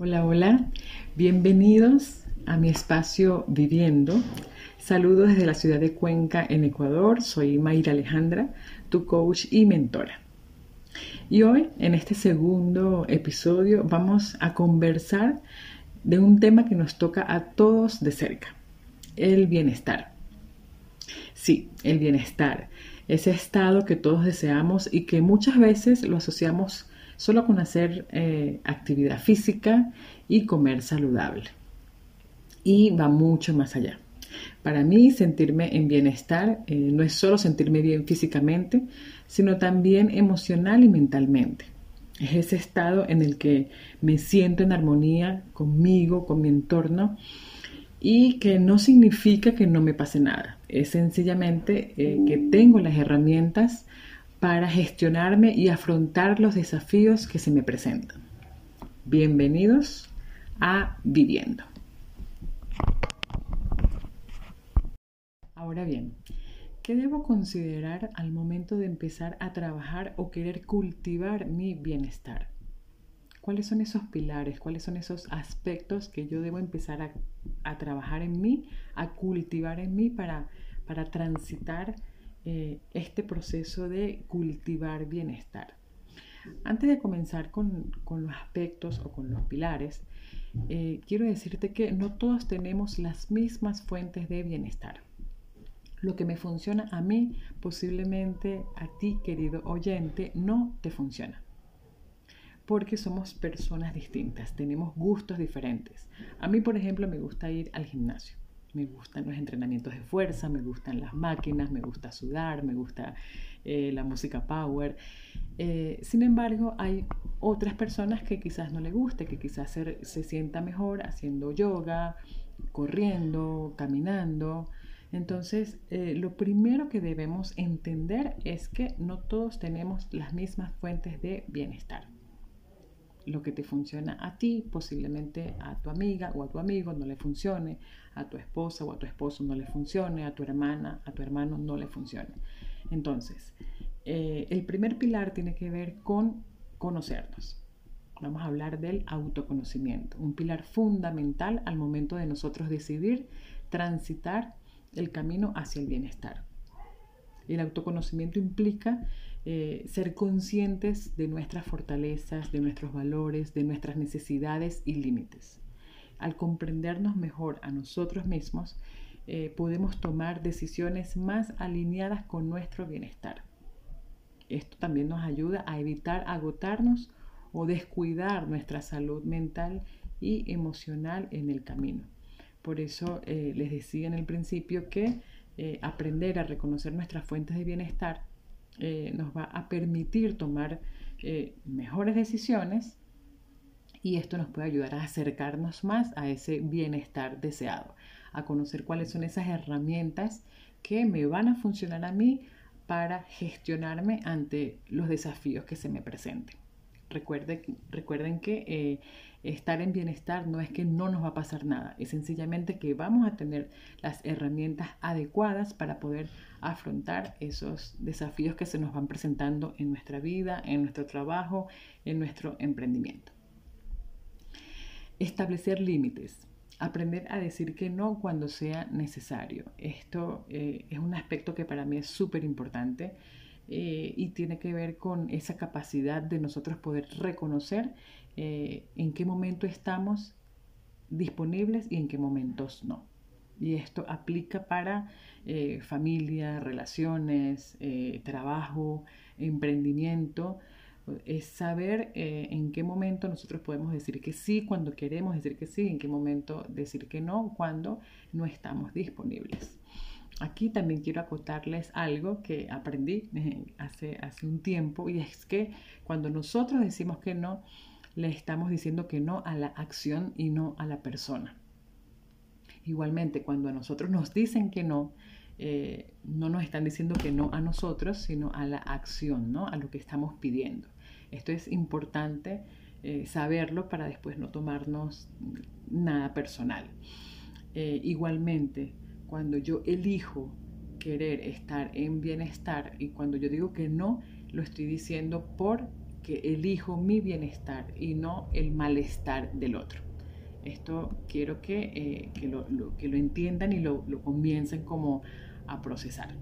Hola, hola, bienvenidos a mi espacio Viviendo. Saludos desde la ciudad de Cuenca, en Ecuador. Soy Mayra Alejandra, tu coach y mentora. Y hoy, en este segundo episodio, vamos a conversar de un tema que nos toca a todos de cerca, el bienestar. Sí, el bienestar, ese estado que todos deseamos y que muchas veces lo asociamos solo con hacer eh, actividad física y comer saludable. Y va mucho más allá. Para mí, sentirme en bienestar eh, no es solo sentirme bien físicamente, sino también emocional y mentalmente. Es ese estado en el que me siento en armonía conmigo, con mi entorno, y que no significa que no me pase nada. Es sencillamente eh, que tengo las herramientas para gestionarme y afrontar los desafíos que se me presentan. Bienvenidos a Viviendo. Ahora bien, ¿qué debo considerar al momento de empezar a trabajar o querer cultivar mi bienestar? ¿Cuáles son esos pilares? ¿Cuáles son esos aspectos que yo debo empezar a, trabajar en mí, a cultivar en mí para, para transitar eh, este proceso de cultivar bienestar. Antes de comenzar con, los aspectos o con los pilares, eh, quiero decirte que no todos tenemos las mismas fuentes de bienestar. Lo que me funciona a mí, posiblemente a ti, querido oyente, no te funciona. Porque somos personas distintas, tenemos gustos diferentes. A mí, por ejemplo, me gusta ir al gimnasio me gustan los entrenamientos de fuerza, me gustan las máquinas, me gusta sudar, me gusta eh, la música power. Eh, sin embargo, hay otras personas que quizás no le guste, que quizás se, sienta mejor haciendo yoga, corriendo, caminando. Entonces, eh, lo primero que debemos entender es que no todos tenemos las mismas fuentes de bienestar lo que te funciona a ti, posiblemente a tu amiga o a tu amigo no le funcione, a tu esposa o a tu esposo no le funcione, a tu hermana, a tu hermano no le funcione. Entonces, eh, el primer pilar tiene que ver con conocernos. Vamos a hablar del autoconocimiento, un pilar fundamental al momento de nosotros decidir transitar el camino hacia el bienestar. El autoconocimiento implica eh, ser conscientes de nuestras fortalezas, de nuestros valores, de nuestras necesidades y límites. Al comprendernos mejor a nosotros mismos, eh, podemos tomar decisiones más alineadas con nuestro bienestar. Esto también nos ayuda a evitar agotarnos o descuidar nuestra salud mental y emocional en el camino. Por eso eh, les decía en el principio que aprender a reconocer nuestras fuentes de bienestar eh, nos va a permitir tomar eh, mejores decisiones y esto nos puede ayudar a acercarnos más a ese bienestar deseado, a conocer cuáles son esas herramientas que me van a funcionar a mí para gestionarme ante los desafíos que se me presenten. Recuerden que eh, estar en bienestar no es que no nos va a pasar nada, es sencillamente que vamos a tener las herramientas adecuadas para poder afrontar esos desafíos que se nos van presentando en nuestra vida, en nuestro trabajo, en nuestro emprendimiento. Establecer límites. Aprender a decir que no cuando sea necesario. Esto eh, es un aspecto que para mí es súper importante eh, y tiene que ver con esa capacidad de nosotros poder reconocer eh, en qué momento estamos disponibles y en qué momentos no. Y esto aplica para eh, familia, relaciones, eh, trabajo, emprendimiento. Es saber en qué momento nosotros podemos decir que sí cuando queremos decir que sí, en qué momento decir que no cuando no estamos disponibles. Aquí también quiero acotarles algo que aprendí hace, hace un tiempo y es que cuando nosotros decimos que no, le estamos diciendo que no a la acción y no a la persona. Igualmente, cuando a nosotros nos dicen que no, eh, no nos están diciendo que no a nosotros, sino a la acción, ¿no? a lo que estamos pidiendo. Esto es importante eh, saberlo para después no tomarnos nada personal. Eh, igualmente, cuando yo elijo querer estar en bienestar y cuando yo digo que no, lo estoy diciendo por que elijo mi bienestar y no el malestar del otro. Esto quiero que, eh, lo, que lo, entiendan y lo, comiencen como a procesar.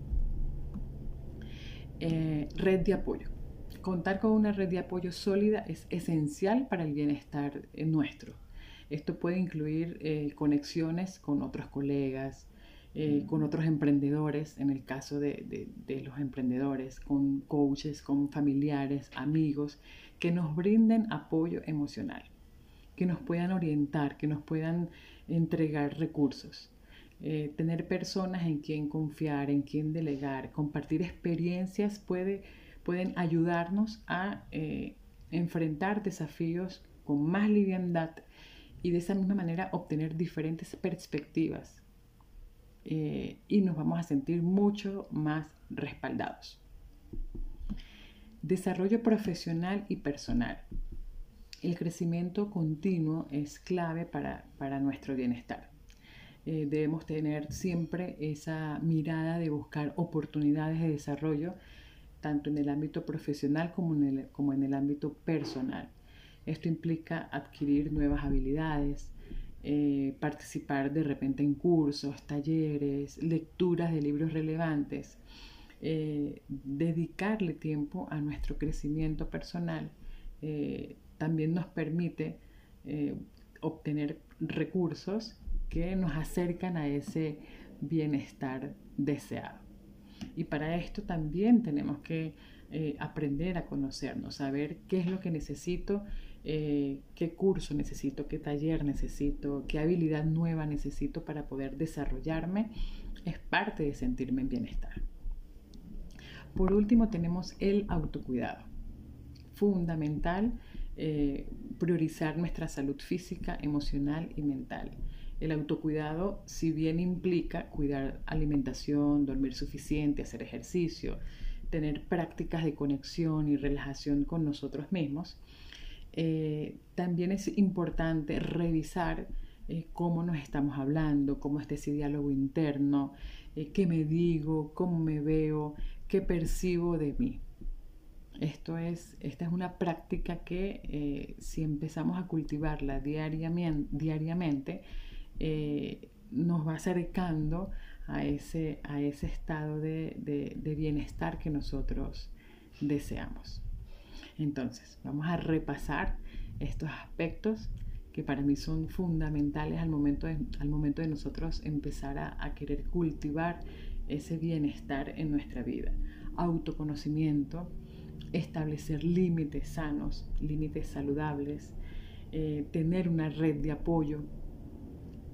Eh, red de apoyo. Contar con una red de apoyo sólida es esencial para el bienestar nuestro. Esto puede incluir eh, conexiones con otros colegas, con otros emprendedores, en el caso de, de, los emprendedores, con coaches, con familiares, amigos, que nos brinden apoyo emocional que nos puedan orientar, que nos puedan entregar recursos. Eh, tener personas en quien confiar, en quien delegar, compartir experiencias puede, pueden ayudarnos a eh, enfrentar desafíos con más liviandad y de esa misma manera obtener diferentes perspectivas eh, y nos vamos a sentir mucho más respaldados. Desarrollo profesional y personal el crecimiento continuo es clave para, nuestro bienestar. Eh, debemos tener siempre esa mirada de buscar oportunidades de desarrollo, tanto en el ámbito profesional como en el, como en el ámbito personal. Esto implica adquirir nuevas habilidades, eh, participar de repente en cursos, talleres, lecturas de libros relevantes, eh, dedicarle tiempo a nuestro crecimiento personal también nos permite eh, obtener recursos que nos acercan a ese bienestar deseado. Y para esto también tenemos que eh, aprender a conocernos, saber qué es lo que necesito, eh, qué curso necesito, qué taller necesito, qué habilidad nueva necesito para poder desarrollarme. Es parte de sentirme en bienestar. Por último tenemos el autocuidado. Fundamental eh, priorizar nuestra salud física, emocional y mental. El autocuidado, si bien implica cuidar alimentación, dormir suficiente, hacer ejercicio, tener prácticas de conexión y relajación con nosotros mismos, eh, también es importante revisar eh, cómo nos estamos hablando, cómo está ese diálogo interno, qué me digo, cómo me veo, qué percibo de mí. Esto es, esta es una práctica que eh, si empezamos a cultivarla diariamente, eh, nos va acercando a ese, a ese estado de, bienestar que nosotros deseamos. Entonces, vamos a repasar estos aspectos que para mí son fundamentales al momento de, al momento de nosotros empezar a, querer cultivar ese bienestar en nuestra vida. Autoconocimiento, establecer límites sanos, límites saludables, eh, tener una red de apoyo,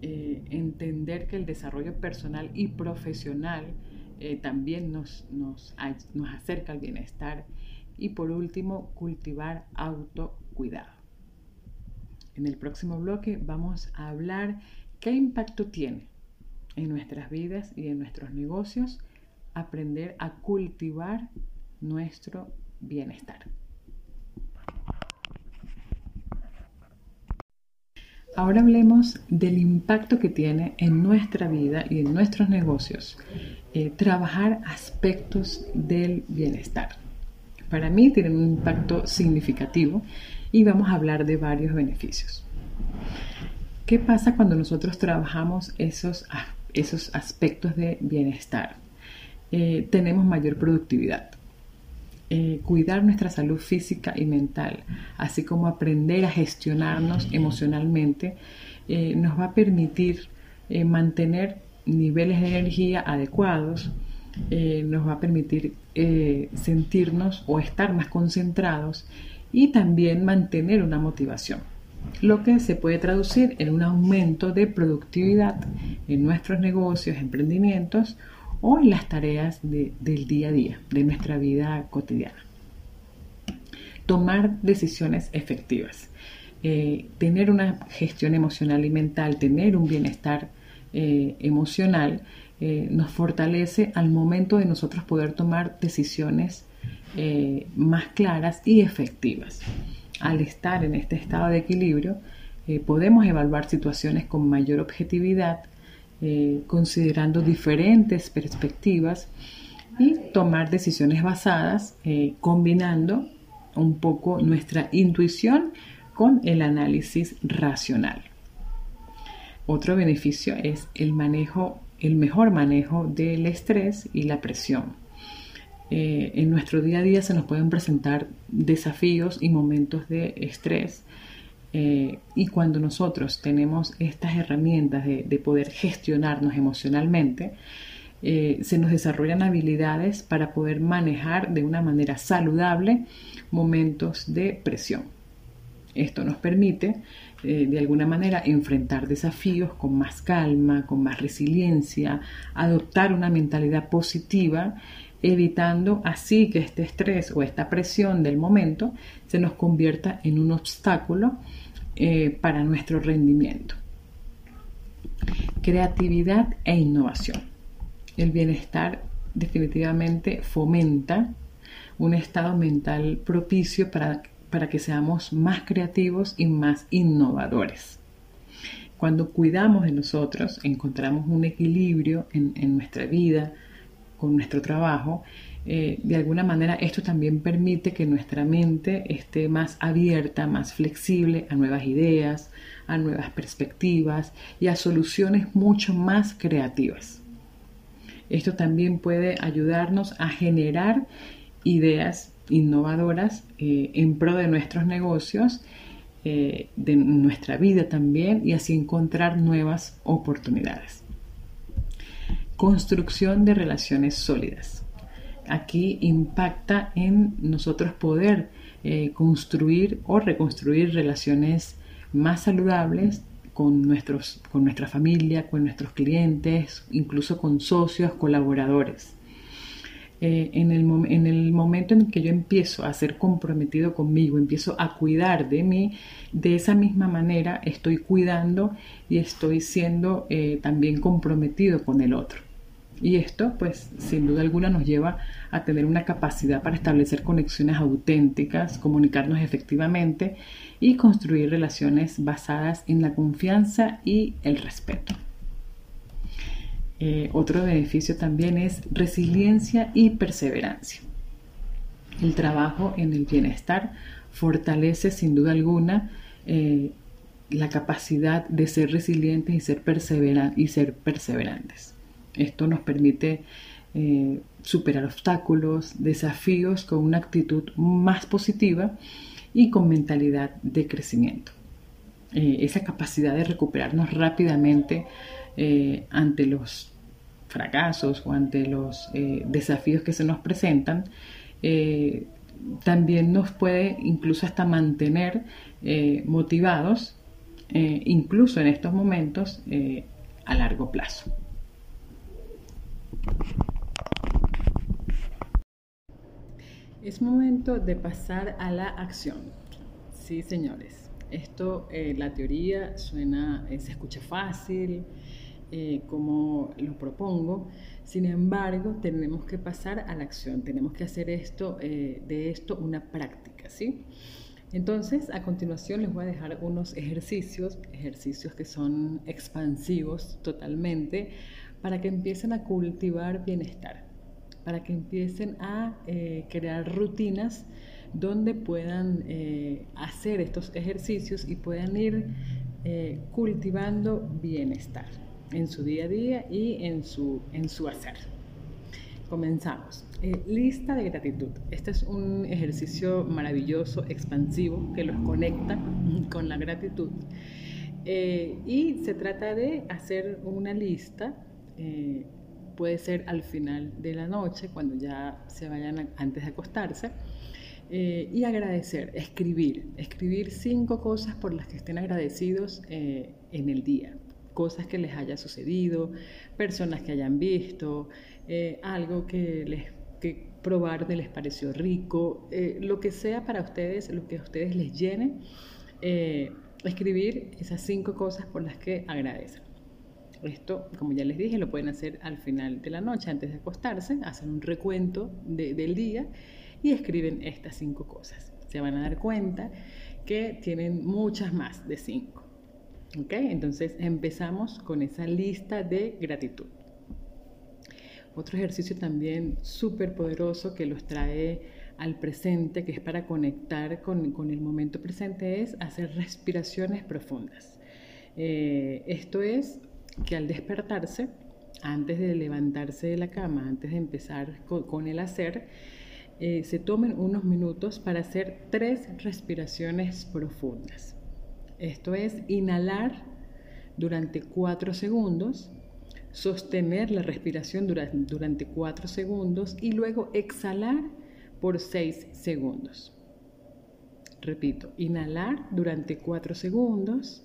eh, entender que el desarrollo personal y profesional eh, también nos, nos, nos acerca al bienestar y por último cultivar autocuidado. En el próximo bloque vamos a hablar qué impacto tiene en nuestras vidas y en nuestros negocios aprender a cultivar nuestro bienestar. Ahora hablemos del impacto que tiene en nuestra vida y en nuestros negocios eh, trabajar aspectos del bienestar. Para mí tienen un impacto significativo y vamos a hablar de varios beneficios. ¿Qué pasa cuando nosotros trabajamos esos, esos aspectos de bienestar? Eh, tenemos mayor productividad eh, cuidar nuestra salud física y mental, así como aprender a gestionarnos emocionalmente, eh, nos va a permitir mantener niveles de energía adecuados, nos va a permitir sentirnos o estar más concentrados y también mantener una motivación, lo que se puede traducir en un aumento de productividad en nuestros negocios, emprendimientos o en las tareas del día a día, de nuestra vida cotidiana. Tomar decisiones efectivas. Eh, tener una gestión emocional y mental, tener un bienestar eh, emocional, eh, nos fortalece al momento de nosotros poder tomar decisiones más claras y efectivas. Al estar en este estado de equilibrio, podemos evaluar situaciones con mayor objetividad, eh, considerando diferentes perspectivas y tomar decisiones basadas, eh, combinando un poco nuestra intuición con el análisis racional. Otro beneficio es el manejo, el mejor manejo del estrés y la presión. Eh, en nuestro día a día se nos pueden presentar desafíos y momentos de estrés eh, y cuando nosotros tenemos estas herramientas de, poder gestionarnos emocionalmente, eh, se nos desarrollan habilidades para poder manejar de una manera saludable momentos de presión. Esto nos permite eh, de alguna manera enfrentar desafíos con más calma, con más resiliencia, adoptar una mentalidad positiva, evitando así que este estrés o esta presión del momento se nos convierta en un obstáculo eh, para nuestro rendimiento. Creatividad e innovación. El bienestar definitivamente fomenta un estado mental propicio para, para que seamos más creativos y más innovadores. Cuando cuidamos de nosotros, encontramos un equilibrio en, nuestra vida, con nuestro trabajo, eh, de alguna manera esto también permite que nuestra mente esté más abierta, más flexible a nuevas ideas, a nuevas perspectivas y a soluciones mucho más creativas. Esto también puede ayudarnos a generar ideas innovadoras eh, en pro de nuestros negocios, eh, de nuestra vida también y así encontrar nuevas oportunidades. Construcción de relaciones sólidas aquí impacta en nosotros poder eh, construir o reconstruir relaciones más saludables con, nuestros, con nuestra familia, con nuestros clientes, incluso con socios, colaboradores. Eh, en, el, en, el, momento en que yo empiezo a ser comprometido conmigo, empiezo a cuidar de mí, de esa misma manera estoy cuidando y estoy siendo eh, también comprometido con el otro. Y esto, pues, sin duda alguna nos lleva a tener una capacidad para establecer conexiones auténticas, comunicarnos efectivamente y construir relaciones basadas en la confianza y el respeto. Eh, otro beneficio también es resiliencia y perseverancia. El trabajo en el bienestar fortalece sin duda alguna eh, la capacidad de ser resilientes y ser, y ser perseverantes. Esto nos permite eh, superar obstáculos, desafíos con una actitud más positiva y con mentalidad de crecimiento. Esa capacidad de recuperarnos rápidamente ante los fracasos o ante los desafíos que se nos presentan, también nos puede incluso hasta mantener motivados, incluso en estos momentos, a largo plazo. Es momento de pasar a la acción. Sí, señores. Esto, eh, la teoría suena, eh, se escucha fácil, eh, como lo propongo. Sin embargo, tenemos que pasar a la acción. Tenemos que hacer esto, de esto una práctica, ¿sí? Entonces, a continuación les voy a dejar unos ejercicios, ejercicios que son expansivos totalmente, para que empiecen a cultivar bienestar para que empiecen a eh, crear rutinas donde puedan eh, hacer estos ejercicios y puedan ir eh, cultivando bienestar en su día a día y en su, en su hacer. Comenzamos. lista de gratitud. Este es un ejercicio maravilloso, expansivo, que los conecta con la gratitud. y se trata de hacer una lista puede ser al final de la noche, cuando ya se vayan antes de acostarse. Eh, y agradecer, escribir, escribir cinco cosas por las que estén agradecidos eh, en el día, cosas que les haya sucedido, personas que hayan visto, eh, algo que les que probar les pareció rico, lo que sea para ustedes, lo que a ustedes les llene, escribir esas cinco cosas por las que agradecen. Esto, como ya les dije, lo pueden hacer al final de la noche, antes de acostarse, hacen un recuento del día y escriben estas cinco cosas. Se van a dar cuenta que tienen muchas más de cinco. ¿Ok? Entonces empezamos con esa lista de gratitud. Otro ejercicio también súper poderoso que los trae al presente, que es para conectar con, con el momento presente, es hacer respiraciones profundas. Eh, esto es que al despertarse, antes de levantarse de la cama, antes de empezar con, el hacer, eh, se tomen unos minutos para hacer tres respiraciones profundas. Esto es inhalar durante cuatro segundos, sostener la respiración durante, durante cuatro segundos y luego exhalar por seis segundos. Repito, inhalar durante cuatro segundos,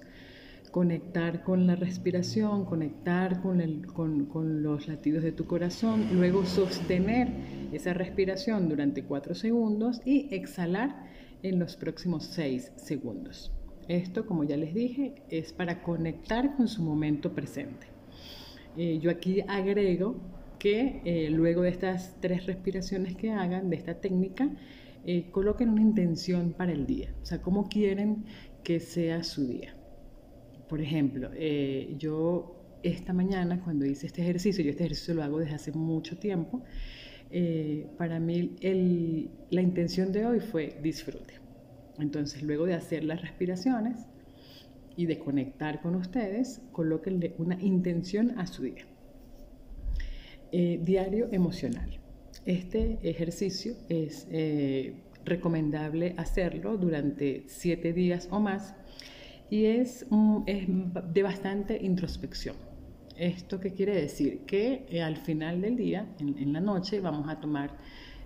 conectar con la respiración, conectar con, los latidos de tu corazón, luego sostener esa respiración durante cuatro segundos y exhalar en los próximos seis segundos. Esto, como ya les dije, es para conectar con su momento presente. Eh, yo aquí agrego que eh, luego de estas tres respiraciones que hagan, de esta técnica, eh, coloquen una intención para el día, o sea, cómo quieren que sea su día. Por ejemplo, yo esta mañana cuando hice este ejercicio, yo este ejercicio lo hago desde hace mucho tiempo, para mí la intención de hoy fue disfrute. Entonces, luego de hacer las respiraciones y de conectar con ustedes, colóquenle una intención a su día. Eh, diario emocional. Este ejercicio es recomendable hacerlo durante siete días o más y es, de bastante introspección. ¿Esto qué quiere decir? Que eh, al final del día, en, la noche, vamos a tomar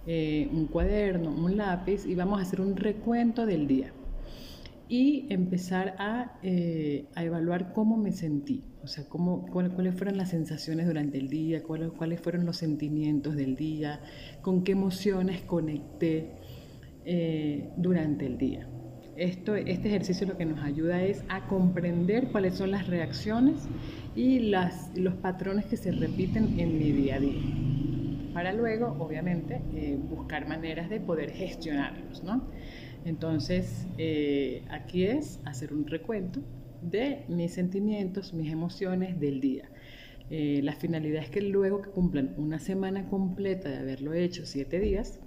eh, un cuaderno, un lápiz y vamos a hacer un recuento del día y empezar a, eh, evaluar cómo me sentí, o sea, cómo, cuáles fueron las sensaciones durante el día, cuáles, cuáles fueron los sentimientos del día, con qué emociones conecté durante el día este ejercicio lo que nos ayuda es a comprender cuáles son las reacciones y los patrones que se repiten en mi día a día. Para luego, obviamente, eh, buscar maneras de poder gestionarlos. Entonces, eh, aquí es hacer un recuento de mis sentimientos, mis emociones del día. Eh, la finalidad es que luego que cumplan una semana completa de haberlo hecho, siete días,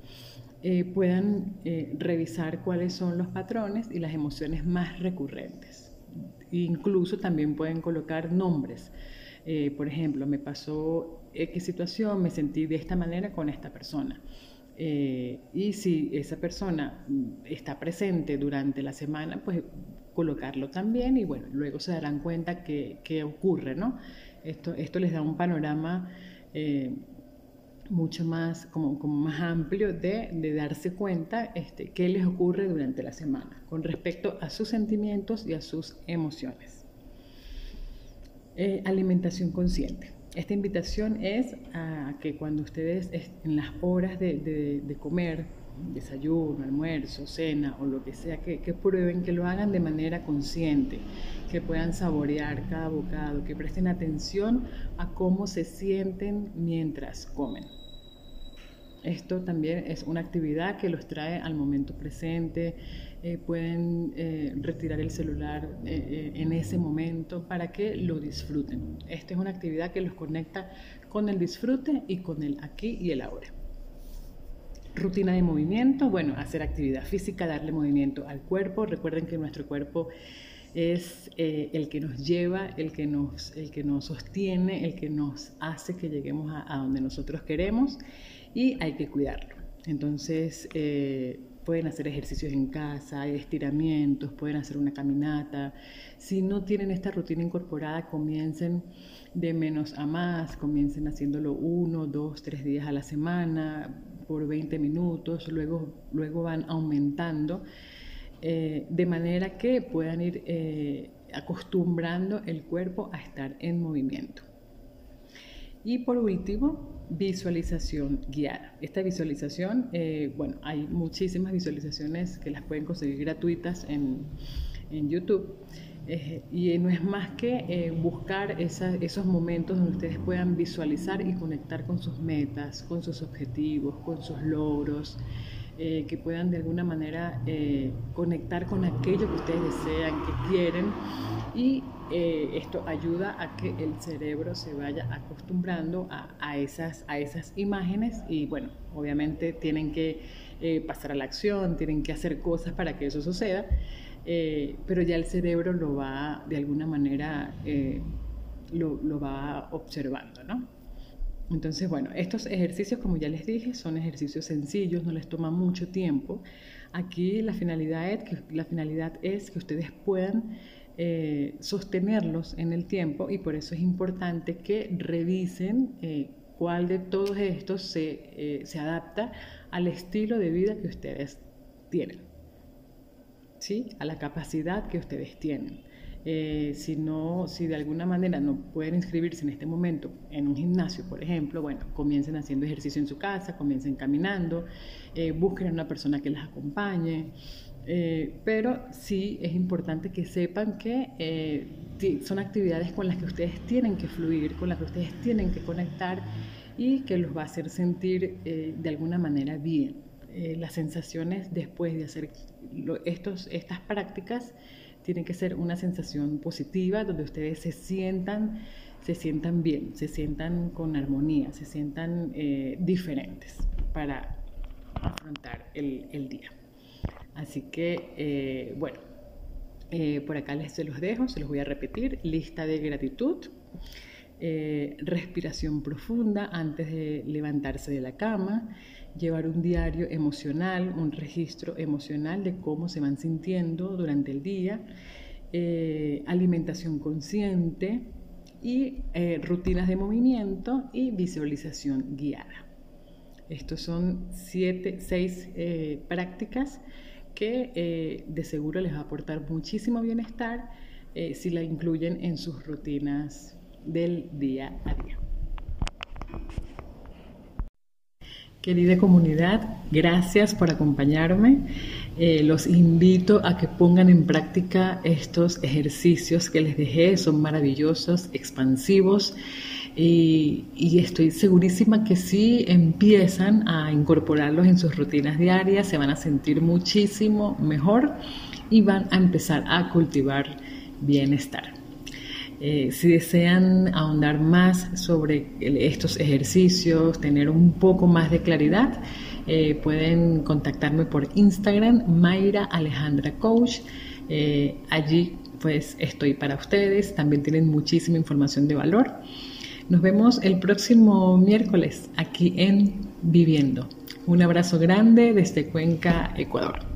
puedan revisar cuáles son los patrones y las emociones más recurrentes. Incluso también pueden colocar nombres. Por ejemplo, me pasó X situación, me sentí de esta manera con esta persona. y si esa persona mm, está presente durante la semana, pues colocarlo también y bueno, luego se darán cuenta qué ocurre, ¿no? Esto, esto les da un panorama mucho más, como, como más amplio de, de, darse cuenta este, qué les ocurre durante la semana con respecto a sus sentimientos y a sus emociones. Eh, alimentación consciente. Esta invitación es a que cuando ustedes en las horas de, comer, desayuno, almuerzo, cena o lo que sea, que, prueben, que lo hagan de manera consciente, que puedan saborear cada bocado, que presten atención a cómo se sienten mientras comen. Esto también es una actividad que los trae al momento presente, eh, pueden eh, retirar el celular eh, en ese momento para que lo disfruten. Esta es una actividad que los conecta con el disfrute y con el aquí y el ahora. Rutina de movimiento, bueno, hacer actividad física, darle movimiento al cuerpo. Recuerden que nuestro cuerpo es el que nos lleva, el que nos, el que nos sostiene, el que nos hace que lleguemos a, donde nosotros queremos y hay que cuidarlo. Entonces, pueden hacer ejercicios en casa, estiramientos, pueden hacer una caminata. Si no tienen esta rutina incorporada, comiencen de menos a más, comiencen haciéndolo uno, dos, tres días a la semana, por 20 minutos, luego, luego van aumentando, eh, de manera que puedan ir eh, acostumbrando el cuerpo a estar en movimiento. Y por último, visualización guiada. Esta visualización, eh, bueno, hay muchísimas visualizaciones que las pueden conseguir gratuitas en, en YouTube. Eh, y no es más que eh, buscar esos momentos donde ustedes puedan visualizar y conectar con sus metas, con sus objetivos, con sus logros, que puedan de alguna manera conectar con aquello que ustedes desean, que quieren y eh, esto ayuda a que el cerebro se vaya acostumbrando a, esas, a esas imágenes y bueno, obviamente tienen que pasar a la acción, tienen que hacer cosas para que eso suceda, pero ya el cerebro lo va de alguna manera, lo, lo va observando, ¿no? Entonces, bueno, estos ejercicios, como ya les dije, son ejercicios sencillos, no les toma mucho tiempo. Aquí la finalidad que, la finalidad es que ustedes puedan eh, sostenerlos en el tiempo y por eso es importante que revisen eh, cuál de todos estos se, eh, se, adapta al estilo de vida que ustedes tienen, ¿sí? a la capacidad que ustedes tienen. Eh, si, no, si de alguna manera no pueden inscribirse en este momento en un gimnasio, por ejemplo, bueno, comiencen haciendo ejercicio en su casa, comiencen caminando, busquen a una persona que les acompañe. Eh, pero sí es importante que sepan que son actividades con las que ustedes tienen que fluir, con las que ustedes tienen que conectar y que los va a hacer sentir de alguna manera bien. las sensaciones después de hacer estos, estas prácticas tiene que ser una sensación positiva donde ustedes se sientan, se sientan bien, se sientan con armonía, se sientan eh, diferentes para afrontar el, día. Así que, eh, bueno, eh, por acá se los dejo, se los voy a repetir. Lista de gratitud, respiración profunda antes de levantarse de la cama, llevar un diario emocional, un registro emocional de cómo se van sintiendo durante el día, eh, alimentación consciente y eh, rutinas de movimiento y visualización guiada. Estos son siete, seis eh, prácticas que de seguro les va a aportar muchísimo bienestar si la incluyen en sus rutinas del día a día. Querida comunidad, gracias por acompañarme. Eh, los invito a que pongan en práctica estos ejercicios que les dejé. Son maravillosos, expansivos y, y, estoy segurísima que si empiezan a incorporarlos en sus rutinas diarias, se van a sentir muchísimo mejor y van a empezar a cultivar bienestar. Eh, si desean ahondar más sobre estos ejercicios, tener un poco más de claridad, eh, pueden contactarme por Instagram, Mayra Alejandra Coach. Eh, allí pues estoy para ustedes, también tienen muchísima información de valor. Nos vemos el próximo miércoles aquí en Viviendo. Un abrazo grande desde Cuenca, Ecuador.